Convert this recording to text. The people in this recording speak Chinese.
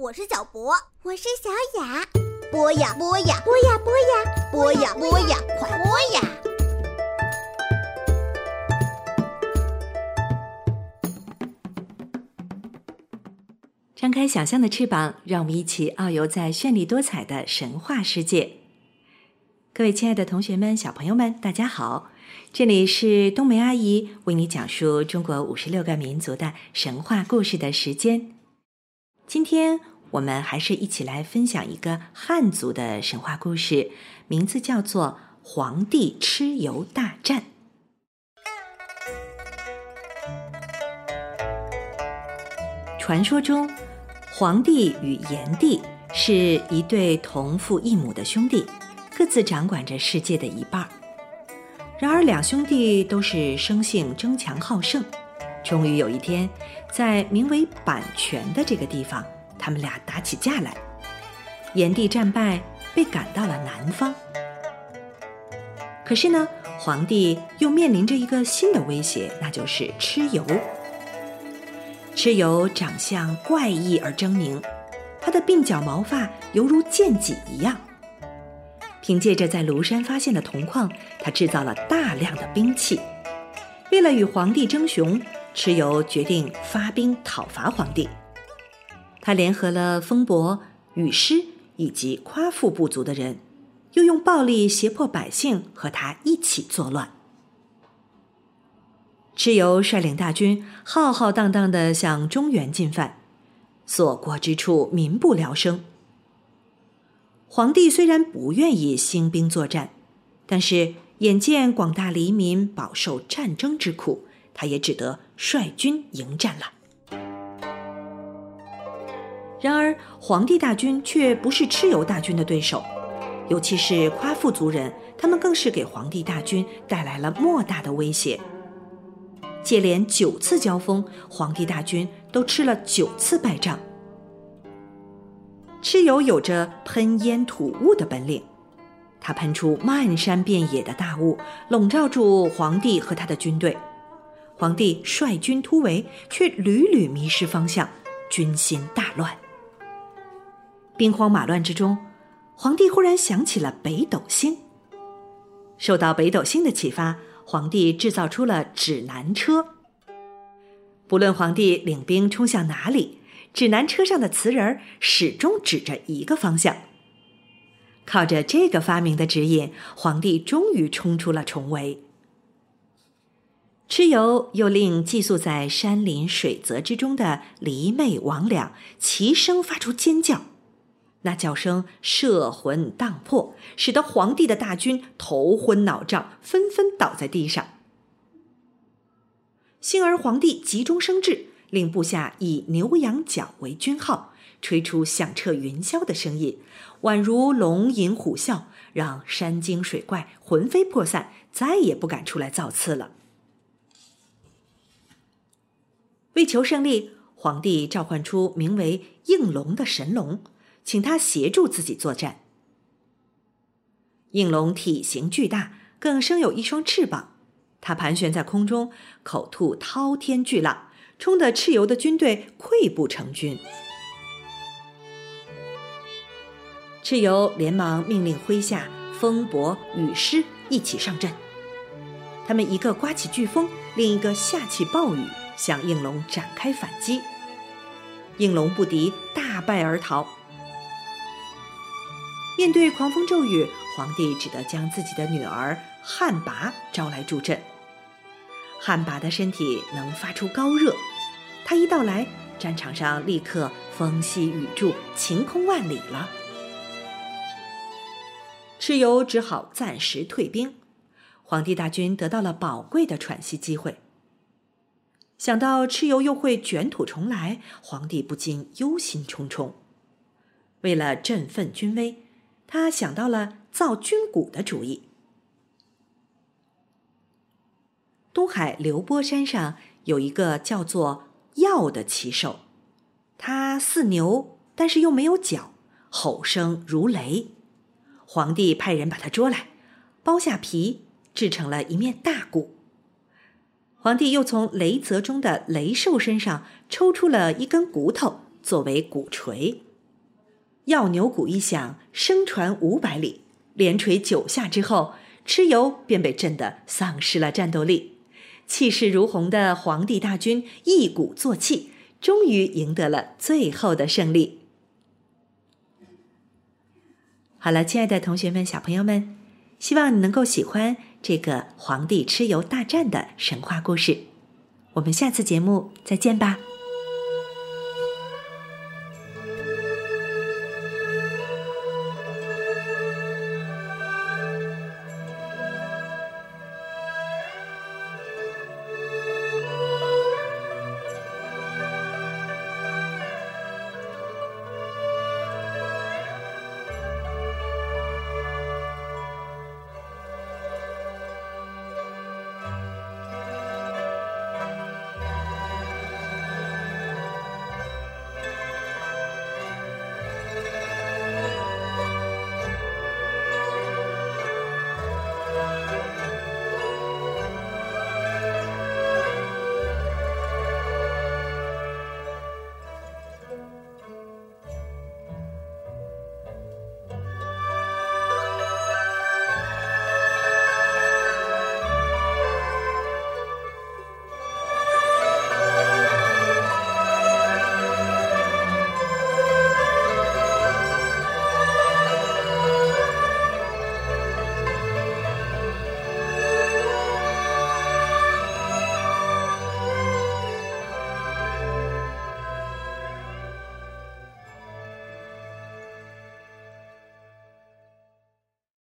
我是小博，我是小雅。播呀播呀，播呀播呀，播呀播呀，快播呀！张开想象的翅膀，让我们一起遨游在绚丽多彩的神话世界。各位亲爱的同学们、小朋友们，大家好！这里是冬梅阿姨为你讲述中国五十六个民族的神话故事的时间。今天我们还是一起来分享一个汉族的神话故事，名字叫做《黄帝蚩尤大战》。传说中，黄帝与炎帝是一对同父异母的兄弟，各自掌管着世界的一半儿。然而，两兄弟都是生性争强好胜。终于有一天，在名为阪泉的这个地方，他们俩打起架来。炎帝战败，被赶到了南方。可是呢，黄帝又面临着一个新的威胁，那就是蚩尤。蚩尤长相怪异而狰狞，他的鬓角毛发犹如剑戟一样。凭借着在庐山发现的铜矿，他制造了大量的兵器。为了与黄帝争雄，蚩尤决定发兵讨伐黄帝。他联合了风伯、雨师以及夸父部族的人，又用暴力胁迫百姓和他一起作乱。蚩尤率领大军浩浩荡荡地向中原进犯，所过之处民不聊生。皇帝虽然不愿意兴兵作战，但是眼见广大黎民饱受战争之苦，他也只得率军迎战了。然而，黄帝大军却不是蚩尤大军的对手，尤其是夸父族人，他们更是给黄帝大军带来了莫大的威胁。接连九次交锋，黄帝大军都吃了九次败仗。蚩尤有着喷烟吐雾的本领，他喷出漫山遍野的大雾，笼罩住黄帝和他的军队。皇帝率军突围，却屡屡迷失方向，军心大乱。兵荒马乱之中，皇帝忽然想起了北斗星。受到北斗星的启发，皇帝制造出了指南车。不论皇帝领兵冲向哪里，指南车上的词人始终指着一个方向。靠着这个发明的指引，皇帝终于冲出了重围。蚩尤又令寄宿在山林水泽之中的魑魅魍魉齐声发出尖叫，那叫声摄魂荡魄，使得皇帝的大军头昏脑胀，纷纷倒在地上。幸而皇帝急中生智，令部下以牛羊角为军号，吹出响彻云霄的声音，宛如龙吟虎啸，让山精水怪魂飞魄散，再也不敢出来造次了。为求胜利，皇帝召唤出名为应龙的神龙，请他协助自己作战。应龙体型巨大，更生有一双翅膀。它盘旋在空中，口吐滔天巨浪，冲得蚩尤的军队溃不成军。蚩尤连忙命令麾下风伯、雨师一起上阵，他们一个刮起飓风，另一个下起暴雨，向应龙展开反击。应龙不敌，大败而逃。面对狂风骤雨，皇帝只得将自己的女儿旱魃招来助阵。旱魃的身体能发出高热，他一到来，战场上立刻风息雨住，晴空万里了。蚩尤只好暂时退兵，皇帝大军得到了宝贵的喘息机会。想到蚩尤又会卷土重来，皇帝不禁忧心忡忡。为了振奋军威，他想到了造军鼓的主意。东海流波山上有一个叫做药的奇兽，它似牛，但是又没有角，吼声如雷。皇帝派人把它捉来，剥下皮，制成了一面大鼓。皇帝又从雷泽中的雷兽身上抽出了一根骨头作为鼓槌，药牛鼓一响，声传五百里，连锤九下之后，蚩尤便被震得丧失了战斗力。气势如虹的皇帝大军一鼓作气，终于赢得了最后的胜利。好了，亲爱的同学们、小朋友们，希望你能够喜欢这个皇帝蚩尤大战的神话故事。我们下次节目再见吧。